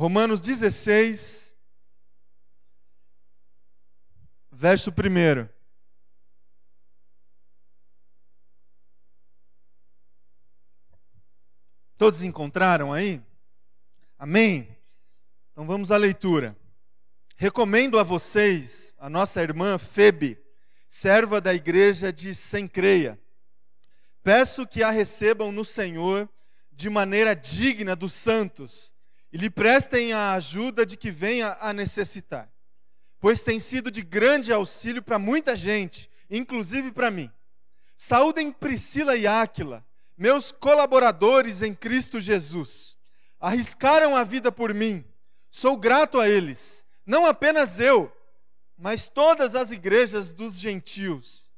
Romanos 16, verso 1. Todos encontraram aí? Amém? Então vamos à leitura. Recomendo a vocês a nossa irmã Febe, serva da igreja de Sencreia. Peço que a recebam no Senhor de maneira digna dos santos e lhe prestem a ajuda de que venha a necessitar, pois tem sido de grande auxílio para muita gente, inclusive para mim. Saúdem Priscila e Áquila, meus colaboradores em Cristo Jesus. Arriscaram a vida por mim, sou grato a eles, não apenas eu, mas todas as igrejas dos gentios.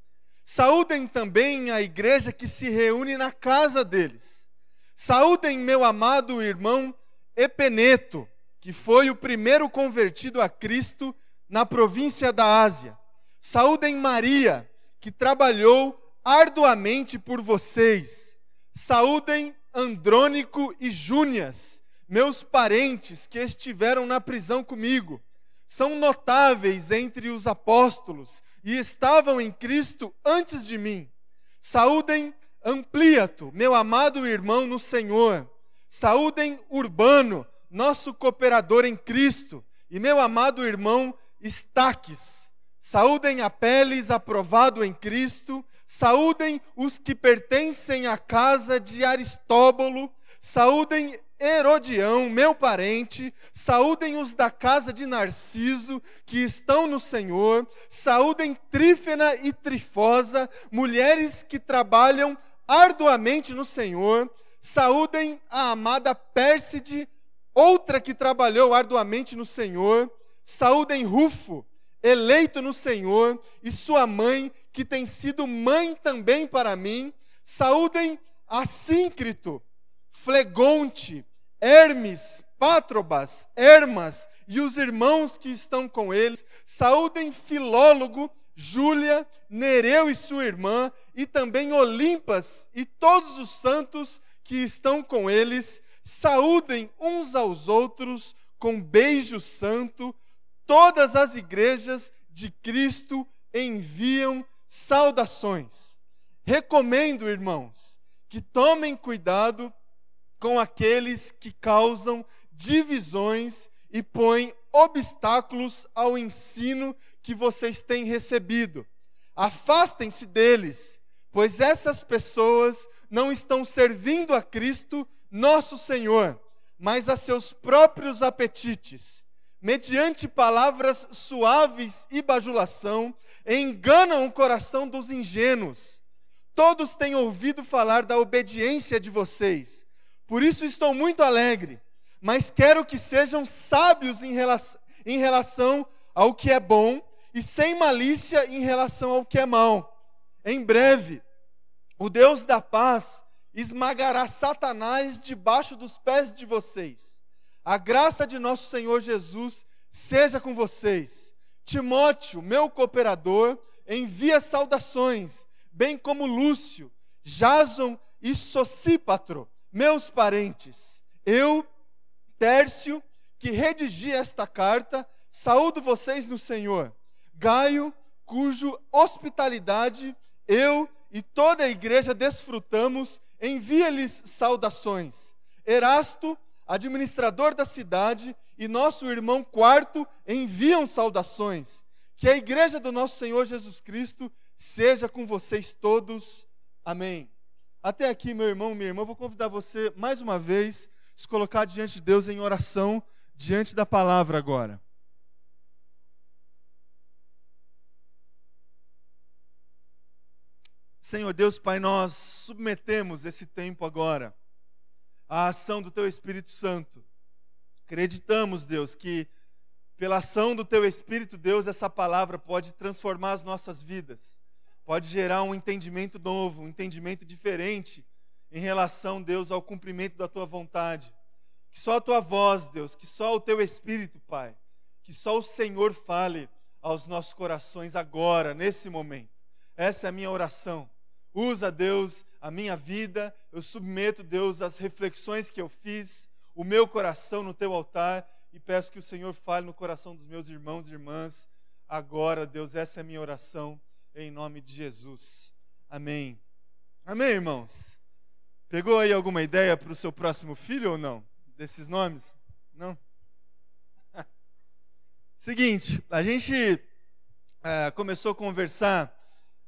Saúdem também a igreja que se reúne na casa deles. Saúdem meu amado irmão Epeneto, que foi o primeiro convertido a Cristo na província da Ásia. Saúdem Maria, que trabalhou arduamente por vocês. Saúdem Andrônico e Júnias, meus parentes que estiveram na prisão comigo. São notáveis entre os apóstolos e estavam em Cristo antes de mim. Saúdem Ampliato, meu amado irmão no Senhor. Saúdem Urbano, nosso cooperador em Cristo, e meu amado irmão Estaques. Saúdem Apeles, aprovado em Cristo. Saúdem os que pertencem à casa de Aristóbulo. Saúdem Herodião, meu parente, saúdem os da casa de Narciso, que estão no Senhor, saúdem Trífena e Trifosa, mulheres que trabalham arduamente no Senhor, Saúdem a amada Pérside, outra que trabalhou arduamente no Senhor. Saúdem Rufo, eleito no Senhor, e sua mãe, que tem sido mãe também para mim. Saúdem Assíncrito, Flegonte, Hermes, Pátrobas, Hermas e os irmãos que estão com eles. Saúdem Filólogo, Júlia, Nereu e sua irmã, e também Olimpas e todos os santos que estão com eles, saúdem uns aos outros com beijo santo. Todas as igrejas de Cristo enviam saudações. Recomendo, irmãos, que tomem cuidado com aqueles que causam divisões e põem obstáculos ao ensino que vocês têm recebido. Afastem-se deles pois essas pessoas não estão servindo a Cristo, nosso Senhor, mas a seus próprios apetites. Mediante palavras suaves e bajulação, enganam o coração dos ingênuos. Todos têm ouvido falar da obediência de vocês. Por isso estou muito alegre, mas quero que sejam sábios em relação, em relação ao que é bom e sem malícia em relação ao que é mal em breve, o Deus da paz esmagará Satanás debaixo dos pés de vocês. A graça de nosso Senhor Jesus seja com vocês. Timóteo, meu cooperador, envia saudações, bem como Lúcio, Jason e Sosípatro, meus parentes. Eu, Tércio, que redigi esta carta, saúdo vocês no Senhor. Gaio, cujo hospitalidade eu e toda a igreja desfrutamos, envia-lhes saudações. Erasto, administrador da cidade, e nosso irmão Quarto enviam saudações. Que a igreja do nosso Senhor Jesus Cristo seja com vocês todos. Amém. Até aqui, meu irmão, minha irmã, vou convidar você mais uma vez a se colocar diante de Deus em oração, diante da palavra agora. Senhor Deus, Pai, nós submetemos esse tempo agora à ação do Teu Espírito Santo. Acreditamos, Deus, que pela ação do Teu Espírito, Deus, essa palavra pode transformar as nossas vidas, pode gerar um entendimento novo, um entendimento diferente em relação, Deus, ao cumprimento da Tua vontade. Que só a Tua voz, Deus, que só o Teu Espírito, Pai, que só o Senhor fale aos nossos corações agora, nesse momento. Essa é a minha oração. Usa, Deus, a minha vida, eu submeto, Deus, as reflexões que eu fiz, o meu coração no teu altar e peço que o Senhor fale no coração dos meus irmãos e irmãs. Agora, Deus, essa é a minha oração em nome de Jesus. Amém. Amém, irmãos? Pegou aí alguma ideia para o seu próximo filho ou não? Desses nomes? Não? Seguinte, a gente é, começou a conversar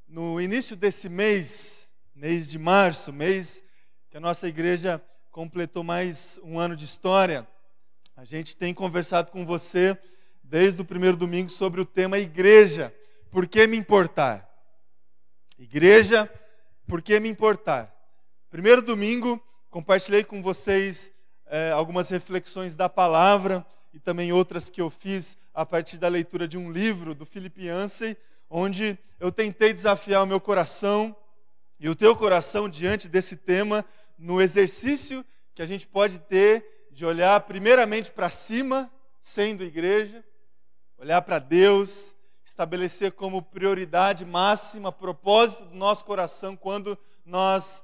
no início desse mês, mês de março, mês que a nossa igreja completou mais um ano de história. A gente tem conversado com você desde o primeiro domingo sobre o tema igreja. Por que me importar? Igreja, por que me importar? Primeiro domingo, compartilhei com vocês é, algumas reflexões da palavra e também outras que eu fiz a partir da leitura de um livro do Philip Yancey, onde eu tentei desafiar o meu coração e o teu coração diante desse tema no exercício que a gente pode ter de olhar primeiramente para cima, sendo igreja, olhar para Deus, estabelecer como prioridade máxima, propósito do nosso coração quando nós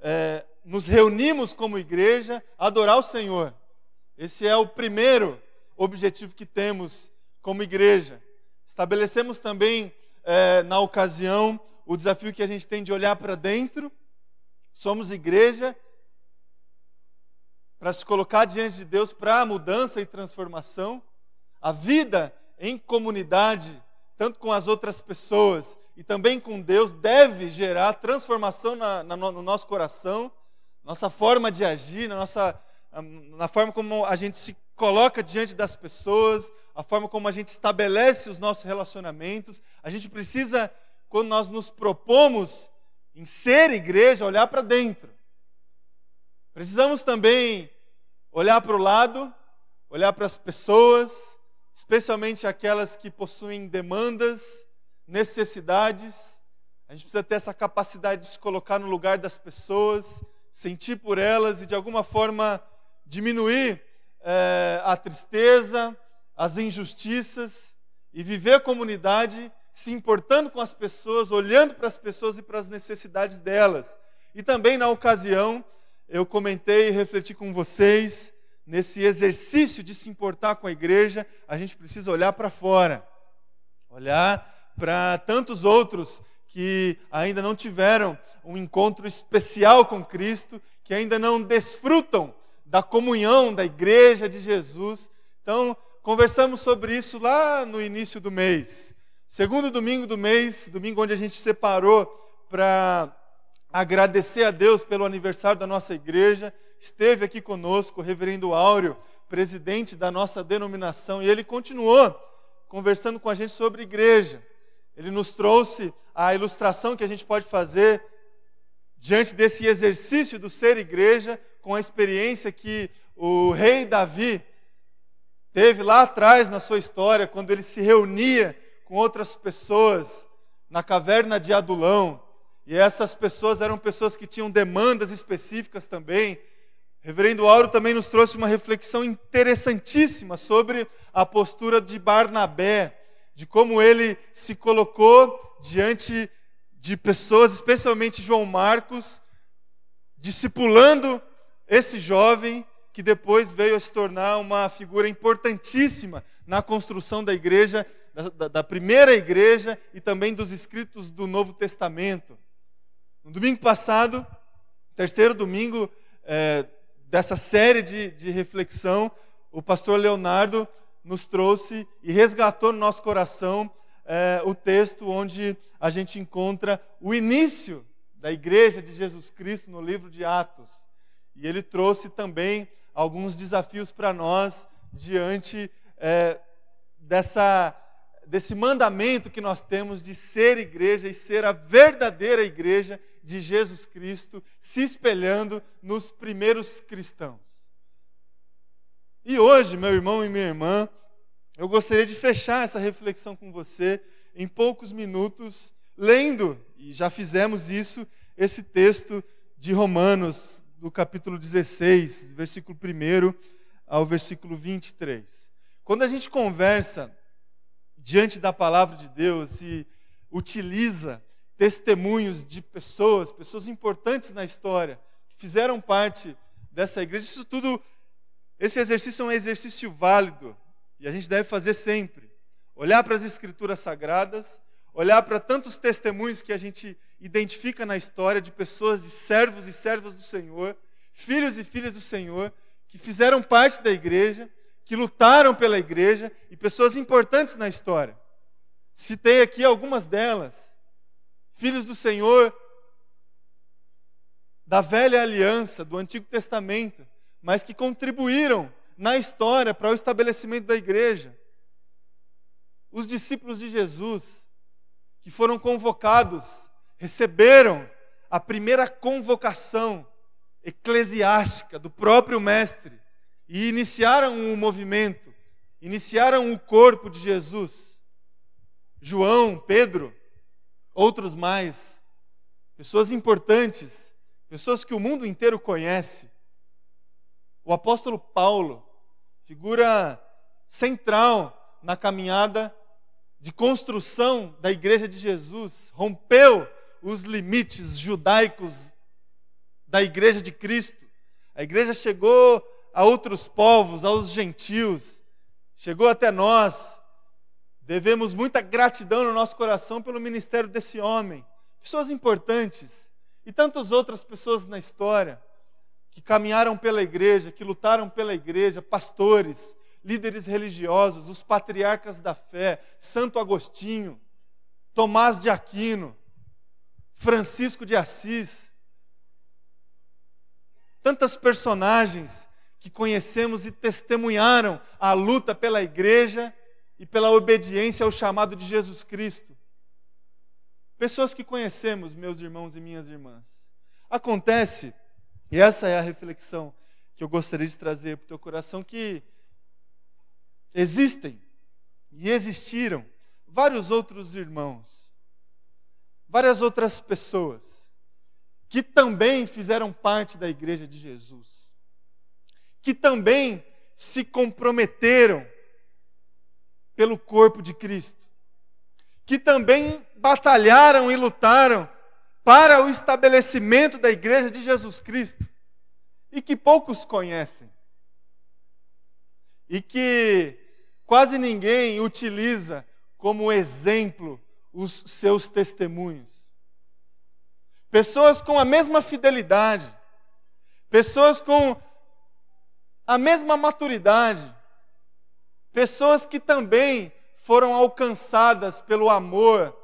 é, nos reunimos como igreja, adorar o Senhor. Esse é o primeiro objetivo que temos como igreja. Estabelecemos também, é, na ocasião, o desafio que a gente tem de olhar para dentro. Somos igreja para se colocar diante de Deus para a mudança e transformação. A vida em comunidade, tanto com as outras pessoas e também com Deus, deve gerar transformação na, na, no nosso coração, nossa forma de agir, na, nossa, na forma como a gente se coloca diante das pessoas, a forma como a gente estabelece os nossos relacionamentos. A gente precisa, quando nós nos propomos em ser igreja, olhar para dentro. Precisamos também olhar para o lado, olhar para as pessoas, especialmente aquelas que possuem demandas, necessidades. A gente precisa ter essa capacidade de se colocar no lugar das pessoas, sentir por elas e de alguma forma diminuir é, a tristeza, as injustiças e viver a comunidade se importando com as pessoas, olhando para as pessoas e para as necessidades delas. E também na ocasião, eu comentei e refleti com vocês nesse exercício de se importar com a igreja, a gente precisa olhar para fora, olhar para tantos outros que ainda não tiveram um encontro especial com Cristo, que ainda não desfrutam da comunhão da igreja de Jesus. Então, conversamos sobre isso lá no início do mês. Segundo domingo do mês, domingo onde a gente separou para agradecer a Deus pelo aniversário da nossa igreja esteve aqui conosco o reverendo Áureo, presidente da nossa denominação, e ele continuou conversando com a gente sobre igreja. Ele nos trouxe a ilustração que a gente pode fazer diante desse exercício do ser igreja, com a experiência que o rei Davi teve lá atrás na sua história, quando ele se reunia com outras pessoas na caverna de Adulão. E essas pessoas eram pessoas que tinham demandas específicas também, Reverendo Auro também nos trouxe uma reflexão interessantíssima sobre a postura de Barnabé, de como ele se colocou diante de pessoas, especialmente João Marcos, discipulando esse jovem que depois veio a se tornar uma figura importantíssima na construção da igreja, da, da primeira igreja e também dos escritos do Novo Testamento. No domingo passado, terceiro domingo, é, dessa série de, de reflexão, o pastor Leonardo nos trouxe e resgatou no nosso coração é, o texto onde a gente encontra o início da igreja de Jesus Cristo no livro de Atos. E ele trouxe também alguns desafios para nós diante é, dessa, desse mandamento que nós temos de ser igreja e ser a verdadeira igreja de Jesus Cristo se espelhando nos primeiros cristãos. E hoje, meu irmão e minha irmã, eu gostaria de fechar essa reflexão com você em poucos minutos, lendo, e já fizemos isso, esse texto de Romanos, do capítulo 16, versículo 1 ao versículo 23. Quando a gente conversa diante da palavra de Deus e utiliza testemunhos de pessoas, pessoas importantes na história, que fizeram parte dessa igreja. Isso tudo Esse exercício é um exercício válido e a gente deve fazer sempre. Olhar para as Escrituras Sagradas, olhar para tantos testemunhos que a gente identifica na história de pessoas, de servos e servas do Senhor, filhos e filhas do Senhor, que fizeram parte da igreja, que lutaram pela igreja e pessoas importantes na história. Citei aqui algumas delas. Filhos do Senhor da velha aliança, do Antigo Testamento, mas que contribuíram na história para o estabelecimento da igreja. Os discípulos de Jesus, que foram convocados, receberam a primeira convocação eclesiástica do próprio Mestre e iniciaram o movimento, iniciaram o corpo de Jesus. João, Pedro, outros mais, pessoas importantes pessoas que o mundo inteiro conhece. O apóstolo Paulo, figura central na caminhada de construção da igreja de Jesus, rompeu os limites judaicos da igreja de Cristo. A igreja chegou a outros povos, aos gentios, chegou até nós. Devemos muita gratidão no nosso coração pelo ministério desse homem. Pessoas importantes e tantas outras pessoas na história que caminharam pela igreja, que lutaram pela igreja, pastores, líderes religiosos, os patriarcas da fé, Santo Agostinho, Tomás de Aquino, Francisco de Assis. Tantas personagens que conhecemos e testemunharam a luta pela igreja e pela obediência ao chamado de Jesus Cristo. Pessoas que conhecemos, meus irmãos e minhas irmãs. Acontece, e essa é a reflexão que eu gostaria de trazer para o teu coração, que existem e existiram vários outros irmãos, várias outras pessoas, que também fizeram parte da igreja de Jesus, que também se comprometeram pelo corpo de Cristo, que também batalharam e lutaram para o estabelecimento da igreja de Jesus Cristo e que poucos conhecem. E que quase ninguém utiliza como exemplo os seus testemunhos. Pessoas com a mesma fidelidade, pessoas com a mesma maturidade, pessoas que também foram alcançadas pelo amor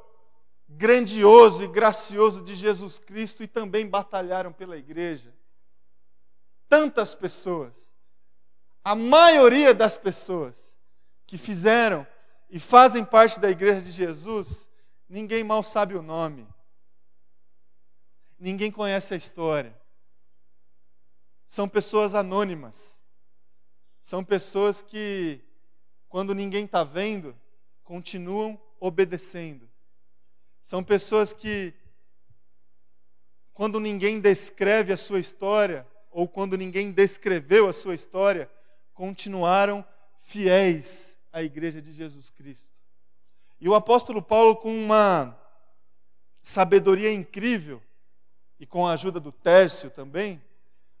grandioso e gracioso de Jesus Cristo e também batalharam pela igreja. Tantas pessoas, a maioria das pessoas que fizeram e fazem parte da igreja de Jesus, ninguém mal sabe o nome, ninguém conhece a história. São pessoas anônimas, são pessoas que, quando ninguém está vendo, continuam obedecendo. São pessoas que, quando ninguém descreve a sua história, ou quando ninguém descreveu a sua história, continuaram fiéis à igreja de Jesus Cristo. E o apóstolo Paulo, com uma sabedoria incrível, e com a ajuda do Tércio também,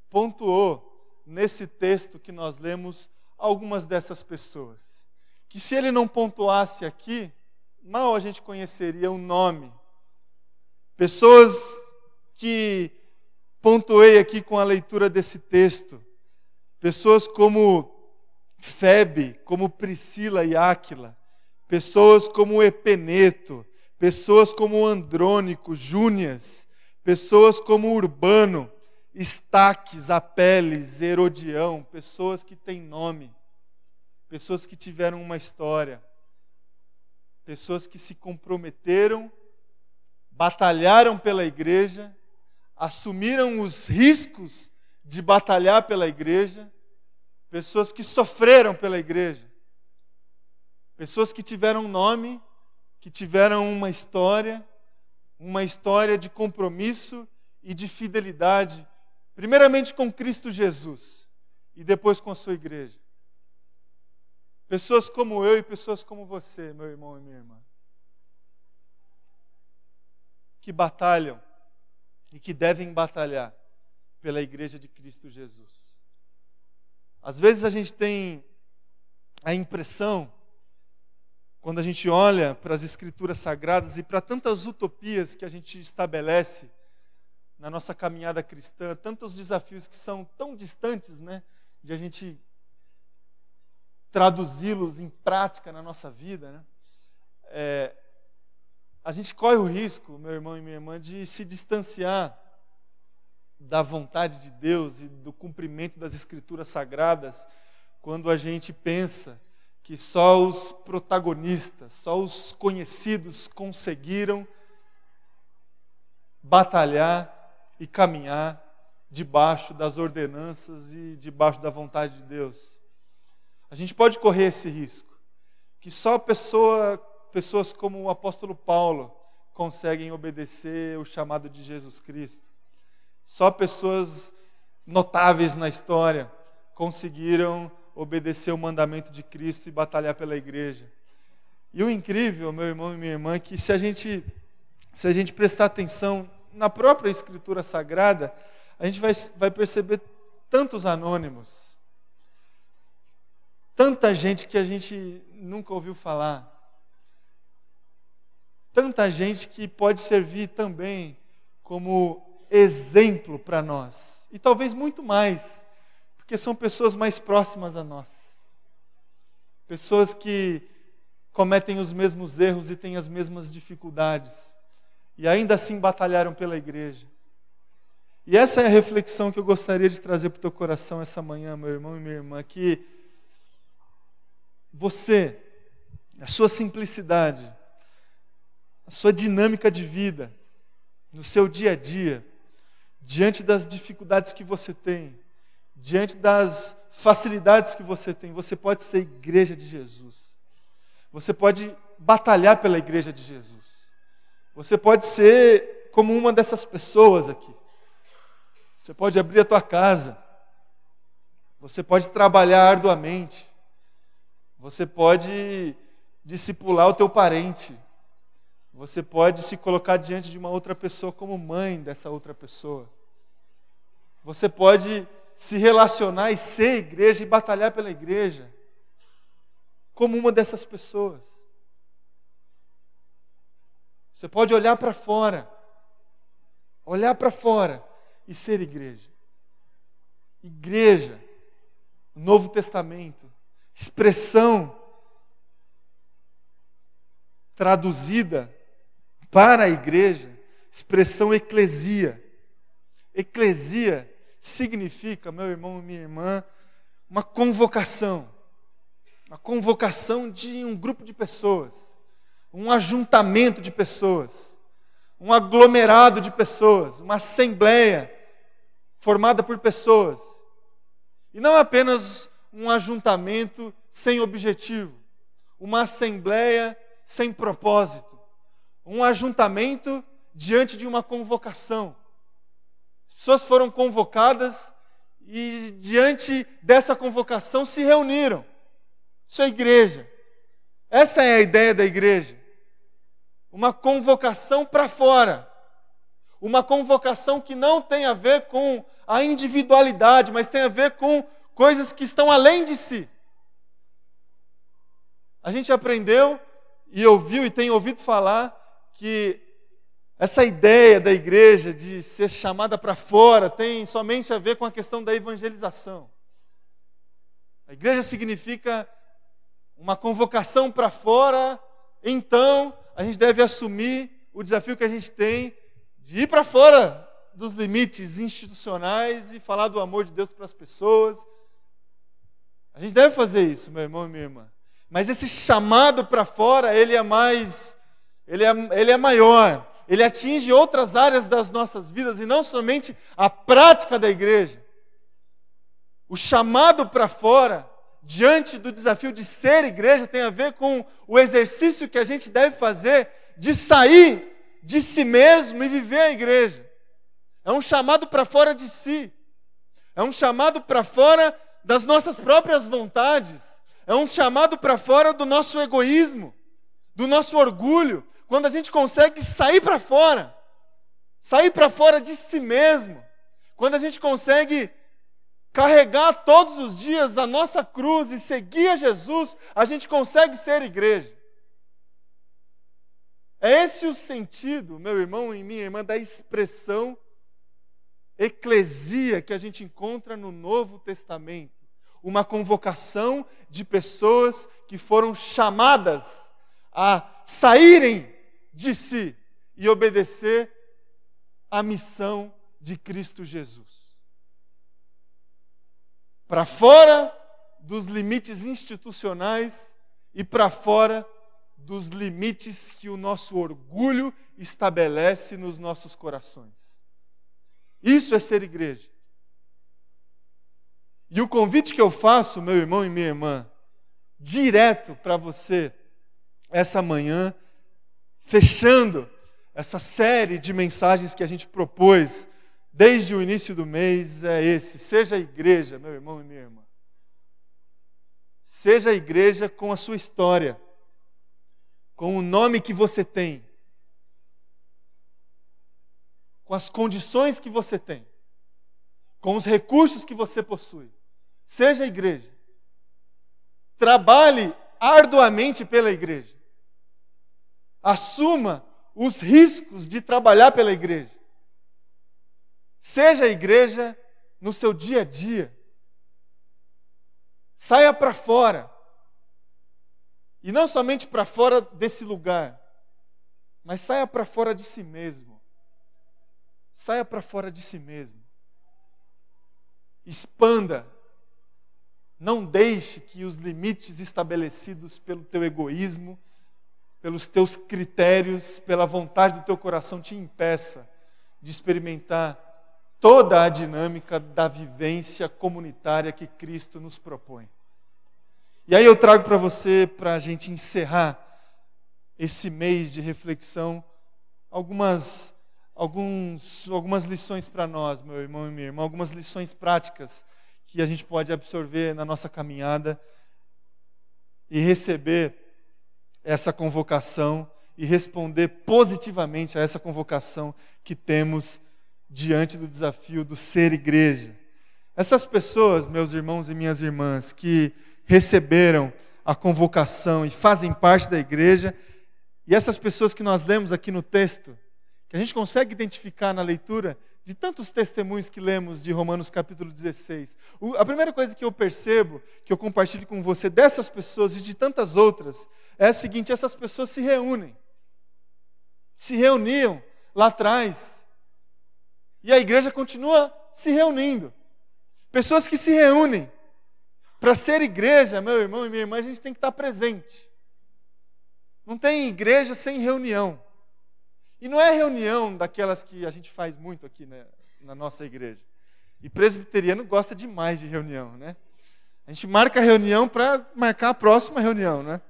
pontuou nesse texto que nós lemos algumas dessas pessoas. Que se ele não pontuasse aqui, mal a gente conheceria o nome. Pessoas que pontuei aqui com a leitura desse texto. Pessoas como Febe, como Priscila e Áquila. Pessoas como Epeneto. Pessoas como Andrônico, Júnias. Pessoas como Urbano, Estaques, Apeles, Herodião. Pessoas que têm nome. Pessoas que tiveram uma história pessoas que se comprometeram, batalharam pela igreja, assumiram os riscos de batalhar pela igreja, pessoas que sofreram pela igreja, pessoas que tiveram nome, que tiveram uma história, uma história de compromisso e de fidelidade, primeiramente com Cristo Jesus e depois com a sua igreja. Pessoas como eu e pessoas como você, meu irmão e minha irmã. Que batalham e que devem batalhar pela igreja de Cristo Jesus. Às vezes a gente tem a impressão, quando a gente olha para as escrituras sagradas e para tantas utopias que a gente estabelece na nossa caminhada cristã, tantos desafios que são tão distantes, né, de a gente traduzi-los em prática na nossa vida, né? É, a gente corre o risco, meu irmão e minha irmã, de se distanciar da vontade de Deus e do cumprimento das Escrituras sagradas quando a gente pensa que só os protagonistas, só os conhecidos conseguiram batalhar e caminhar debaixo das ordenanças e debaixo da vontade de Deus. A gente pode correr esse risco, que só pessoa, pessoas como o apóstolo Paulo conseguem obedecer o chamado de Jesus Cristo. Só pessoas notáveis na história conseguiram obedecer o mandamento de Cristo e batalhar pela igreja. E o incrível, meu irmão e minha irmã, é que se a gente se a gente prestar atenção na própria escritura sagrada, a gente vai, vai perceber tantos anônimos, tanta gente que a gente nunca ouviu falar, tanta gente que pode servir também como exemplo para nós. E talvez muito mais, porque são pessoas mais próximas a nós. Pessoas que cometem os mesmos erros e têm as mesmas dificuldades. E ainda assim batalharam pela igreja. E essa é a reflexão que eu gostaria de trazer para o teu coração essa manhã, meu irmão e minha irmã, que você, a sua simplicidade, a sua dinâmica de vida, no seu dia a dia, diante das dificuldades que você tem, diante das facilidades que você tem, você pode ser igreja de Jesus. Você pode batalhar pela igreja de Jesus. Você pode ser como uma dessas pessoas aqui. Você pode abrir a tua casa. Você pode trabalhar arduamente. Você pode discipular o teu parente. Você pode se colocar diante de uma outra pessoa como mãe dessa outra pessoa. Você pode se relacionar e ser igreja e batalhar pela igreja como uma dessas pessoas. Você pode olhar para fora, olhar para fora e ser igreja. Igreja, Novo Testamento, expressão traduzida para a igreja, expressão eclesia. Eclesia significa, meu irmão e minha irmã, uma convocação. Uma convocação de um grupo de pessoas, um ajuntamento de pessoas, um aglomerado de pessoas, uma assembleia formada por pessoas. E não apenas um ajuntamento sem objetivo, uma assembleia sem propósito, um ajuntamento diante de uma convocação pessoas foram convocadas e, diante dessa convocação, se reuniram. Isso é igreja. Essa é a ideia da igreja. Uma convocação para fora. Uma convocação que não tem a ver com a individualidade, mas tem a ver com coisas que estão além de si. A gente aprendeu e ouviu e tem ouvido falar que essa ideia da igreja de ser chamada para fora tem somente a ver com a questão da evangelização. A igreja significa uma convocação para fora, então a gente deve assumir o desafio que a gente tem de ir para fora dos limites institucionais e falar do amor de Deus para as pessoas. A gente deve fazer isso, meu irmão e minha irmã. Mas esse chamado para fora, ele é mais, ele é, ele é maior ele atinge outras áreas das nossas vidas e não somente a prática da igreja. O chamado para fora, diante do desafio de ser igreja, tem a ver com o exercício que a gente deve fazer de sair de si mesmo e viver a igreja. É um chamado para fora de si. É um chamado para fora das nossas próprias vontades. É um chamado para fora do nosso egoísmo, do nosso orgulho, quando a gente consegue sair para fora, sair para fora de si mesmo, quando a gente consegue carregar todos os dias a nossa cruz e seguir a Jesus, a gente consegue ser igreja. É esse o sentido, meu irmão e minha irmã, da expressão eclesia que a gente encontra no Novo Testamento. Uma convocação de pessoas que foram chamadas a saírem de si e obedecer à missão de Cristo Jesus para fora dos limites institucionais e para fora dos limites que o nosso orgulho estabelece nos nossos corações. Isso é ser igreja. E o convite que eu faço, meu irmão e minha irmã, direto para você, essa manhã, fechando essa série de mensagens que a gente propôs desde o início do mês é esse: seja a igreja, meu irmão e minha irmã. Seja a igreja com a sua história, com o nome que você tem, com as condições que você tem, com os recursos que você possui. Seja a igreja. Trabalhe arduamente pela igreja. Assuma os riscos de trabalhar pela igreja. Seja a igreja no seu dia a dia. Saia para fora. E não somente para fora desse lugar, mas saia para fora de si mesmo. Saia para fora de si mesmo. Expanda. Não deixe que os limites estabelecidos pelo teu egoísmo, pelos teus critérios, pela vontade do teu coração te impeça de experimentar toda a dinâmica da vivência comunitária que Cristo nos propõe. E aí eu trago para você, para a gente encerrar esse mês de reflexão, algumas, alguns, algumas lições para nós, meu irmão e minha irmã, algumas lições práticas que a gente pode absorver na nossa caminhada e receber essa convocação e responder positivamente a essa convocação que temos diante do desafio do ser igreja. Essas pessoas, meus irmãos e minhas irmãs, que receberam a convocação e fazem parte da igreja, e essas pessoas que nós lemos aqui no texto, que a gente consegue identificar na leitura de tantos testemunhos que lemos de Romanos capítulo 16. a primeira coisa que eu percebo, que eu compartilho com você dessas pessoas e de tantas outras, é a seguinte: essas pessoas se reúnem. Se reuniam lá atrás e a igreja continua se reunindo. Pessoas que se reúnem. Para ser igreja, meu irmão e minha irmã, a gente tem que estar presente. Não tem igreja sem reunião. E não é reunião daquelas que a gente faz muito aqui né, na nossa igreja. E presbiteriano gosta demais de reunião, né? A gente marca a reunião para marcar a próxima reunião, né?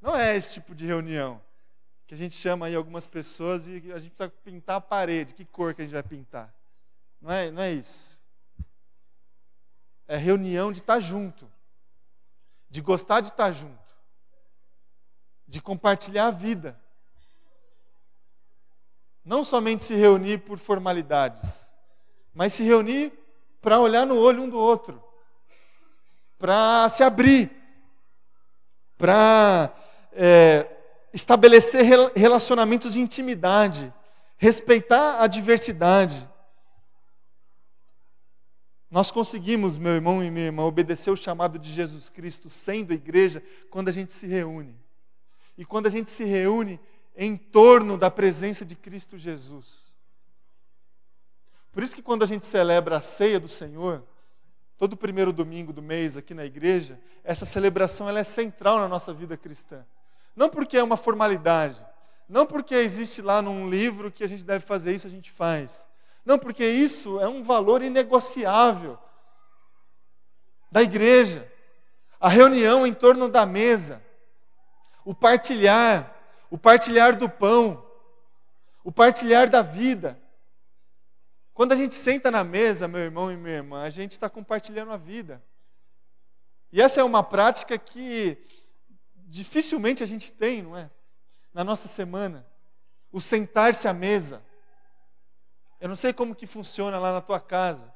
não é esse tipo de reunião que a gente chama aí algumas pessoas e a gente precisa pintar a parede. Que cor que a gente vai pintar? Não é, não é isso. É reunião de estar junto, de gostar de estar junto, de compartilhar a vida. Não somente se reunir por formalidades, mas se reunir para olhar no olho um do outro, para se abrir, para é, estabelecer relacionamentos de intimidade, respeitar a diversidade. Nós conseguimos, meu irmão e minha irmã, obedecer o chamado de Jesus Cristo sendo igreja quando a gente se reúne. E quando a gente se reúne em torno da presença de Cristo Jesus. Por isso que quando a gente celebra a ceia do Senhor, todo primeiro domingo do mês aqui na igreja, essa celebração ela é central na nossa vida cristã. Não porque é uma formalidade, não porque existe lá num livro que a gente deve fazer isso, a gente faz. Não, porque isso é um valor inegociável da igreja. A reunião em torno da mesa, o partilhar, o partilhar do pão, o partilhar da vida. Quando a gente senta na mesa, meu irmão e minha irmã, a gente está compartilhando a vida. E essa é uma prática que dificilmente a gente tem, não é? Na nossa semana. O sentar-se à mesa. Eu não sei como que funciona lá na tua casa,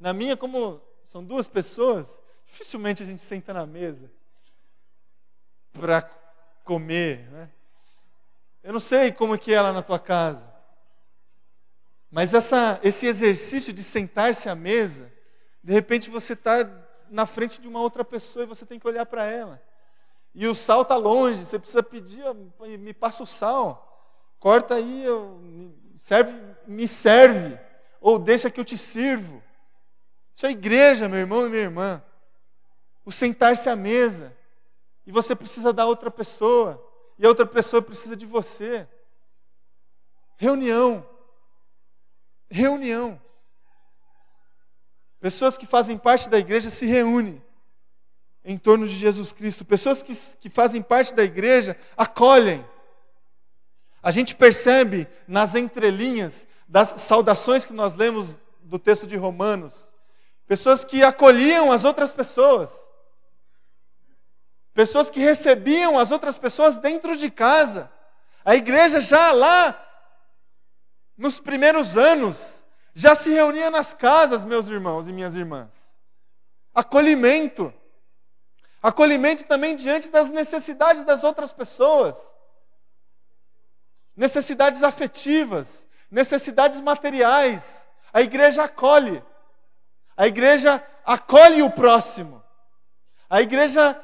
Na minha, como são duas pessoas, dificilmente a gente senta na mesa para comer, né? Eu não sei como é que é lá na tua casa, mas essa, esse exercício de sentar-se à mesa, de repente você está na frente de uma outra pessoa e você tem que olhar para ela. E o sal está longe, você precisa pedir, me passa o sal. Corta aí, eu, serve, me serve. Ou deixa que eu te sirvo. Isso é igreja, meu irmão e minha irmã. O sentar-se à mesa. E você precisa da outra pessoa. E a outra pessoa precisa de você. Reunião. Reunião. Pessoas que fazem parte da igreja se reúnem em torno de Jesus Cristo. Pessoas que, que fazem parte da igreja acolhem. A gente percebe nas entrelinhas das saudações que nós lemos do texto de Romanos, pessoas que acolhiam as outras pessoas, pessoas que recebiam as outras pessoas dentro de casa. A igreja já lá, nos primeiros anos, já se reunia nas casas, meus irmãos e minhas irmãs. Acolhimento. Acolhimento também diante das necessidades das outras pessoas. Necessidades afetivas, necessidades materiais. A igreja acolhe. A igreja acolhe o próximo. A igreja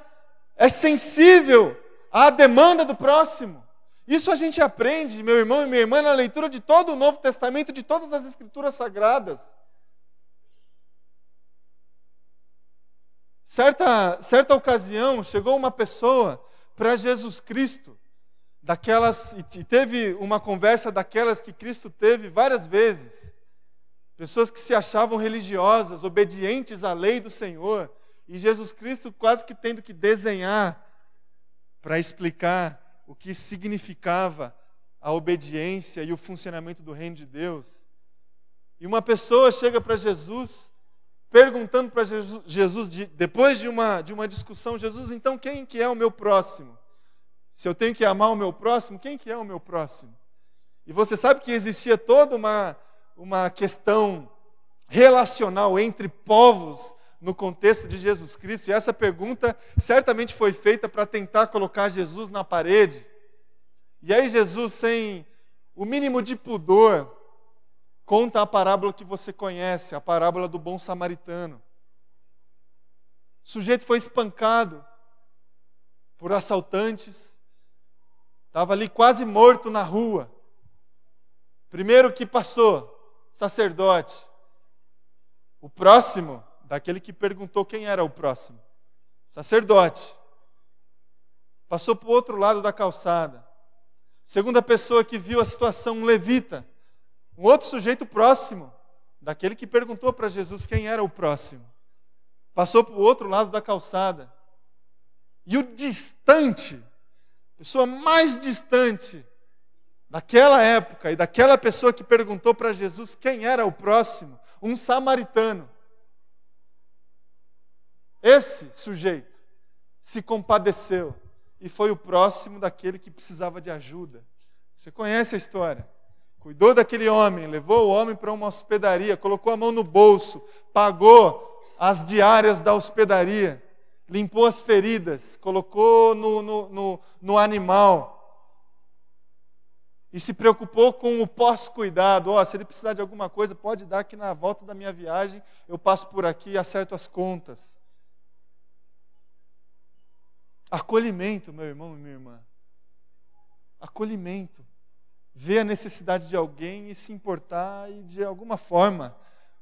é sensível à demanda do próximo. Isso a gente aprende, meu irmão e minha irmã, na leitura de todo o Novo Testamento, de todas as Escrituras Sagradas. Certa, certa ocasião, chegou uma pessoa para Jesus Cristo, daquelas, e teve uma conversa daquelas que Cristo teve várias vezes. Pessoas que se achavam religiosas, obedientes à lei do Senhor, e Jesus Cristo quase que tendo que desenhar para explicar o que significava a obediência e o funcionamento do reino de Deus. E uma pessoa chega para Jesus perguntando para Jesus, depois de uma, de uma discussão, Jesus, então quem que é o meu próximo? Se eu tenho que amar o meu próximo, quem que é o meu próximo? E você sabe que existia toda uma, uma questão relacional entre povos no contexto de Jesus Cristo, e essa pergunta certamente foi feita para tentar colocar Jesus na parede. E aí Jesus, sem o mínimo de pudor, conta a parábola que você conhece, a parábola do bom samaritano. O sujeito foi espancado por assaltantes, estava ali quase morto na rua. Primeiro que passou, sacerdote. O próximo, daquele que perguntou quem era o próximo, sacerdote. Passou para o outro lado da calçada. Segunda pessoa que viu a situação, um levita um outro sujeito próximo, daquele que perguntou para Jesus quem era o próximo, passou para o outro lado da calçada. E o distante, pessoa mais distante daquela época e daquela pessoa que perguntou para Jesus quem era o próximo, um samaritano. Esse sujeito se compadeceu e foi o próximo daquele que precisava de ajuda. Você conhece a história? Cuidou daquele homem, levou o homem para uma hospedaria, colocou a mão no bolso, pagou as diárias da hospedaria, limpou as feridas, colocou no, no, no, no animal e se preocupou com o pós-cuidado. Oh, se ele precisar de alguma coisa, pode dar que na volta da minha viagem eu passo por aqui e acerto as contas. Acolhimento, meu irmão e minha irmã. Acolhimento ver a necessidade de alguém e se importar e de alguma forma,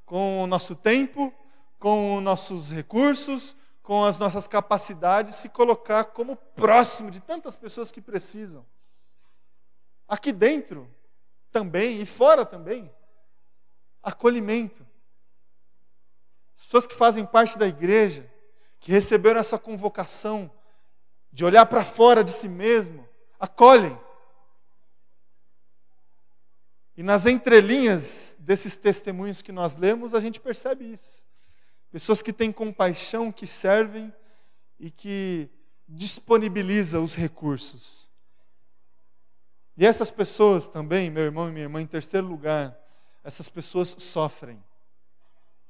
com o nosso tempo, com os nossos recursos, com as nossas capacidades, se colocar como próximo de tantas pessoas que precisam. Aqui dentro também e fora também. Acolhimento. As pessoas que fazem parte da igreja, que receberam essa convocação de olhar para fora de si mesmo, acolhem e nas entrelinhas desses testemunhos que nós lemos, a gente percebe isso. Pessoas que têm compaixão, que servem e que disponibilizam os recursos. E essas pessoas também, meu irmão e minha irmã, em terceiro lugar, essas pessoas sofrem.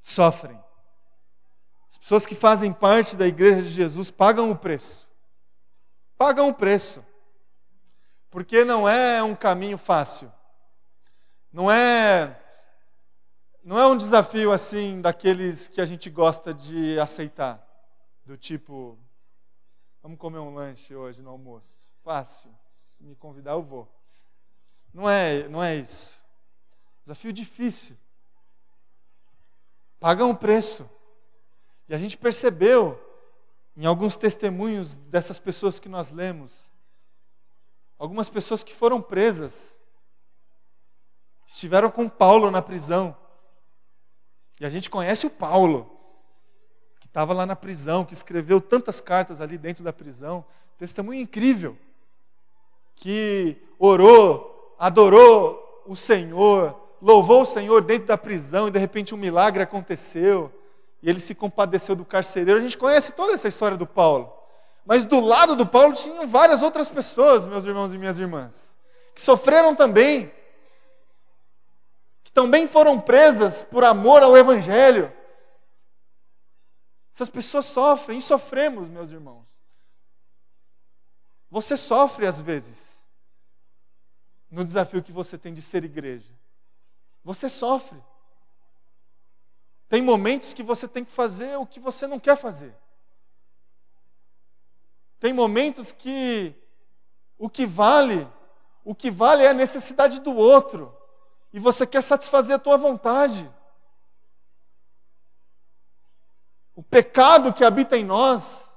sofrem. As pessoas que fazem parte da igreja de Jesus pagam o preço. Pagam o preço. Porque não é um caminho fácil. Não é não é um desafio assim daqueles que a gente gosta de aceitar, do tipo, vamos comer um lanche hoje no almoço. Fácil. Se me convidar eu vou. Não é, não é isso. Desafio difícil. Pagam o preço. E a gente percebeu em alguns testemunhos dessas pessoas que nós lemos, algumas pessoas que foram presas, estiveram com Paulo na prisão. E a gente conhece o Paulo, que estava lá na prisão, que escreveu tantas cartas ali dentro da prisão. Testemunho incrível. Que orou, adorou o Senhor, louvou o Senhor dentro da prisão e de repente um milagre aconteceu. E ele se compadeceu do carcereiro. A gente conhece toda essa história do Paulo. Mas do lado do Paulo tinham várias outras pessoas, meus irmãos e minhas irmãs, que sofreram também também foram presas por amor ao Evangelho. Essas pessoas sofrem e sofremos, meus irmãos. Você sofre às vezes no desafio que você tem de ser igreja. Você sofre. Tem momentos que você tem que fazer o que você não quer fazer. Tem momentos que o que vale, o que vale é a necessidade do outro e você quer satisfazer a tua vontade. O pecado que habita em nós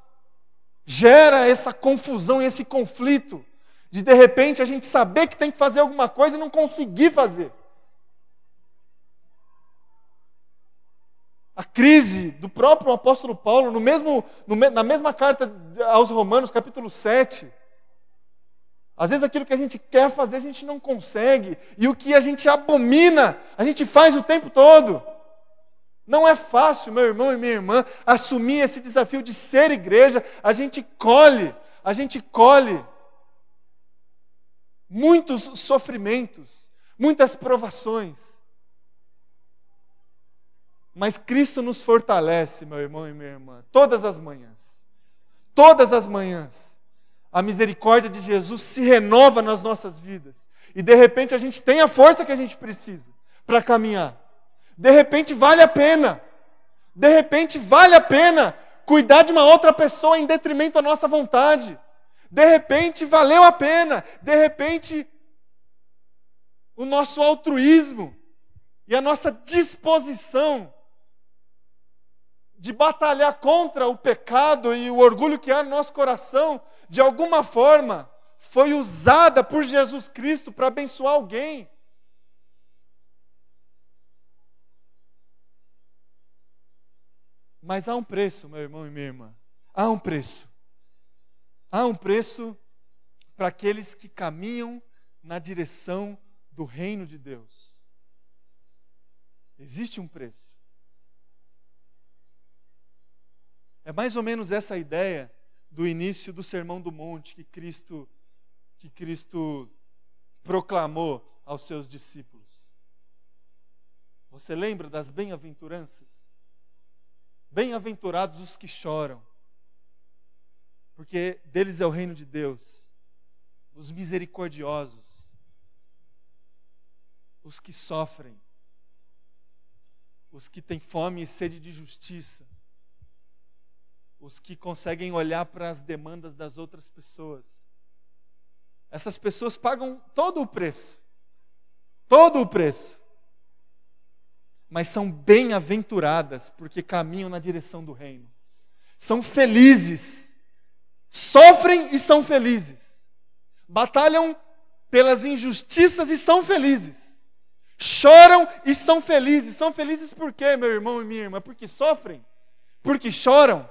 gera essa confusão e esse conflito de de repente a gente saber que tem que fazer alguma coisa e não conseguir fazer. A crise do próprio apóstolo Paulo, no mesmo, no, na mesma carta aos Romanos, capítulo 7, às vezes aquilo que a gente quer fazer a gente não consegue, e o que a gente abomina, a gente faz o tempo todo. Não é fácil, meu irmão e minha irmã, assumir esse desafio de ser igreja. A gente colhe, a gente colhe muitos sofrimentos, muitas provações. Mas Cristo nos fortalece, meu irmão e minha irmã, todas as manhãs. Todas as manhãs a misericórdia de Jesus se renova nas nossas vidas. E de repente a gente tem a força que a gente precisa para caminhar. De repente vale a pena. De repente vale a pena cuidar de uma outra pessoa em detrimento da nossa vontade. De repente valeu a pena. De repente o nosso altruísmo e a nossa disposição de batalhar contra o pecado e o orgulho que há no nosso coração, de alguma forma, foi usada por Jesus Cristo para abençoar alguém. Mas há um preço, meu irmão e minha irmã. Há um preço. Há um preço para aqueles que caminham na direção do reino de Deus. Existe um preço. É mais ou menos essa ideia do início do Sermão do Monte que Cristo que Cristo proclamou aos seus discípulos. Você lembra das bem-aventuranças? Bem-aventurados os que choram, porque deles é o reino de Deus. Os misericordiosos, os que sofrem, os que têm fome e sede de justiça, os que conseguem olhar para as demandas das outras pessoas. Essas pessoas pagam todo o preço. Todo o preço. Mas são bem-aventuradas porque caminham na direção do reino. São felizes. Sofrem e são felizes. Batalham pelas injustiças e são felizes. Choram e são felizes. São felizes por quê, meu irmão e minha irmã? Porque sofrem? Porque choram?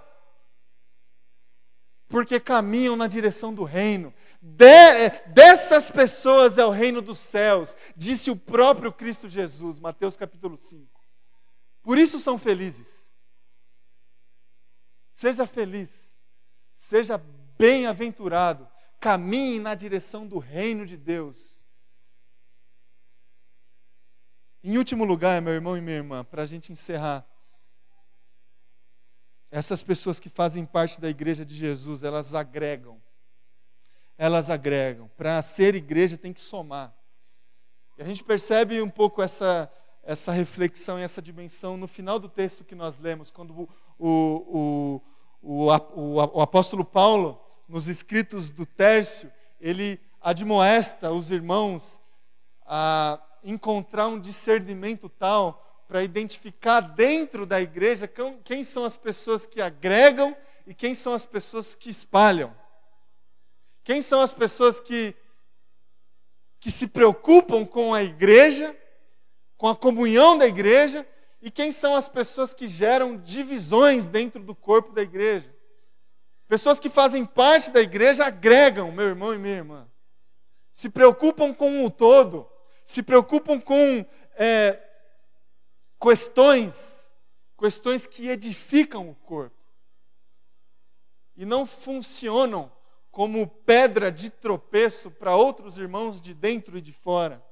Porque caminham na direção do reino. De, dessas pessoas é o reino dos céus, disse o próprio Cristo Jesus, Mateus capítulo 5. Por isso são felizes. Seja feliz, seja bem-aventurado, caminhe na direção do reino de Deus. Em último lugar, meu irmão e minha irmã, para a gente encerrar essas pessoas que fazem parte da igreja de Jesus, elas agregam. Elas agregam. Para ser igreja tem que somar. E a gente percebe um pouco essa, essa reflexão e essa dimensão no final do texto que nós lemos, quando o, o, o, o, apóstolo Paulo, nos escritos do Tércio, ele admoesta os irmãos a encontrar um discernimento tal para identificar dentro da igreja quem são as pessoas que agregam e quem são as pessoas que espalham. Quem são as pessoas que, que se preocupam com a igreja, com a comunhão da igreja, e quem são as pessoas que geram divisões dentro do corpo da igreja. Pessoas que fazem parte da igreja agregam, meu irmão e minha irmã. Se preocupam com o todo, se preocupam com é, questões, questões que edificam o corpo. E não funcionam como pedra de tropeço para outros irmãos de dentro e de fora.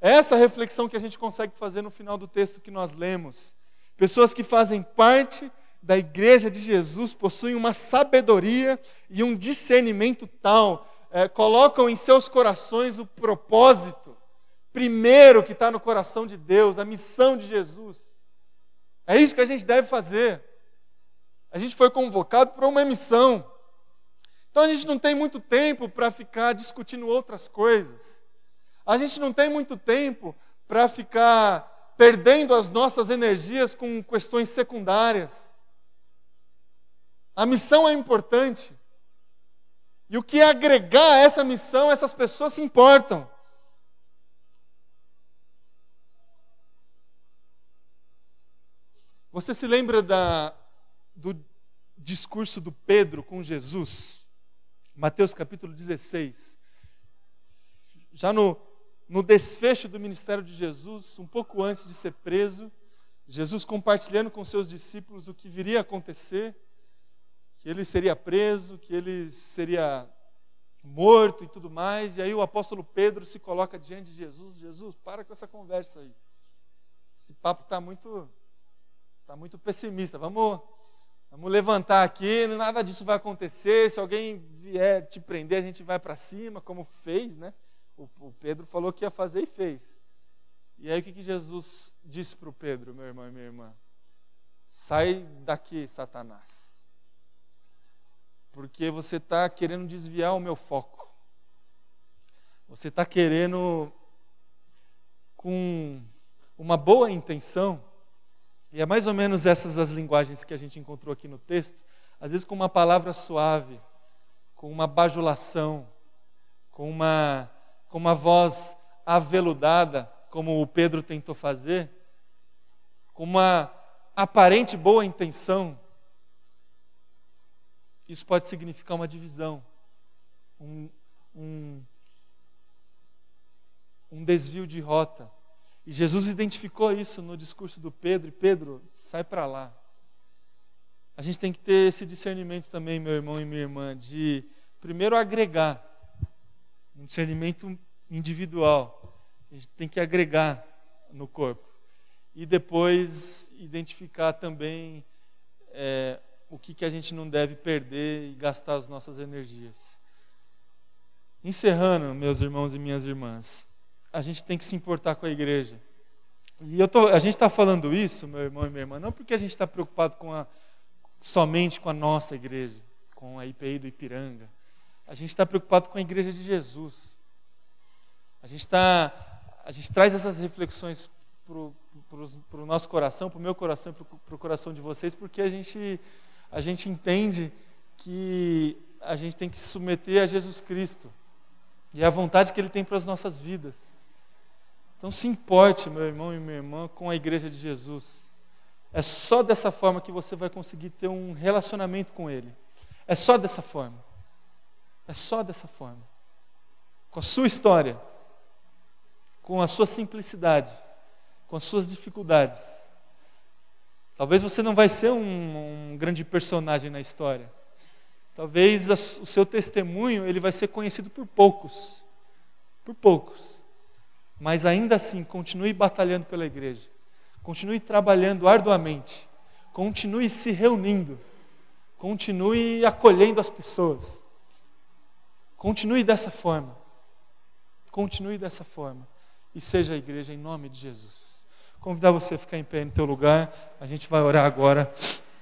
É essa reflexão que a gente consegue fazer no final do texto que nós lemos. Pessoas que fazem parte da igreja de Jesus possuem uma sabedoria e um discernimento tal, é, colocam em seus corações o propósito primeiro que está no coração de Deus, a missão de Jesus. É isso que a gente deve fazer. A gente foi convocado para uma missão. Então a gente não tem muito tempo para ficar discutindo outras coisas. A gente não tem muito tempo para ficar perdendo as nossas energias com questões secundárias. A missão é importante. E o que agregar a essa missão, essas pessoas se importam. Você se lembra da, do discurso do Pedro com Jesus? Mateus capítulo 16. Já no, no desfecho do ministério de Jesus, um pouco antes de ser preso, Jesus compartilhando com seus discípulos o que viria a acontecer, que ele seria preso, que ele seria morto e tudo mais. E aí o apóstolo Pedro se coloca diante de Jesus: Jesus, para com essa conversa aí. Esse papo está muito está muito pessimista. Vamos, vamos levantar aqui, nada disso vai acontecer. Se alguém vier te prender, a gente vai para cima, como fez, né? O, o, Pedro falou que ia fazer e fez. E aí o que, que Jesus disse para o Pedro, meu irmão e minha irmã? Sai daqui, Satanás. Porque você está querendo desviar o meu foco. Você está querendo, com uma boa intenção, e é mais ou menos essas as linguagens que a gente encontrou aqui no texto, às vezes com uma palavra suave, com uma bajulação, com uma, com uma voz aveludada, como o Pedro tentou fazer, com uma aparente boa intenção. Isso pode significar uma divisão, um, um, um desvio de rota. E Jesus identificou isso no discurso do Pedro, e Pedro, sai para lá. A gente tem que ter esse discernimento também, meu irmão e minha irmã, de primeiro agregar, um discernimento individual. A gente tem que agregar no corpo. E depois identificar também é, o que, que a gente não deve perder e gastar as nossas energias. Encerrando, meus irmãos e minhas irmãs a gente tem que se importar com a igreja. E eu tô, a gente está falando isso, meu irmão e minha irmã, não porque a gente está preocupado com a, somente com a nossa igreja, com a IPI do Ipiranga. A gente está preocupado com a igreja de Jesus. A gente, tá, a gente traz essas reflexões para o nosso coração, para o meu coração e para o coração de vocês, porque a gente, a gente entende que a gente tem que se submeter a Jesus Cristo e à vontade que Ele tem para as nossas vidas. Então se importe, meu irmão e minha irmã, com a igreja de Jesus. É só dessa forma que você vai conseguir ter um relacionamento com Ele. É só dessa forma. É só dessa forma. Com a sua história, com a sua simplicidade, com as suas dificuldades. Talvez você não vai ser um, um grande personagem na história. Talvez a, o seu testemunho ele vai ser conhecido por poucos. Por poucos. Mas ainda assim, continue batalhando pela igreja. Continue trabalhando arduamente. Continue se reunindo. Continue acolhendo as pessoas. Continue dessa forma. Continue dessa forma. E seja a igreja em nome de Jesus. Convidar você a ficar em pé no teu lugar. A gente vai orar agora.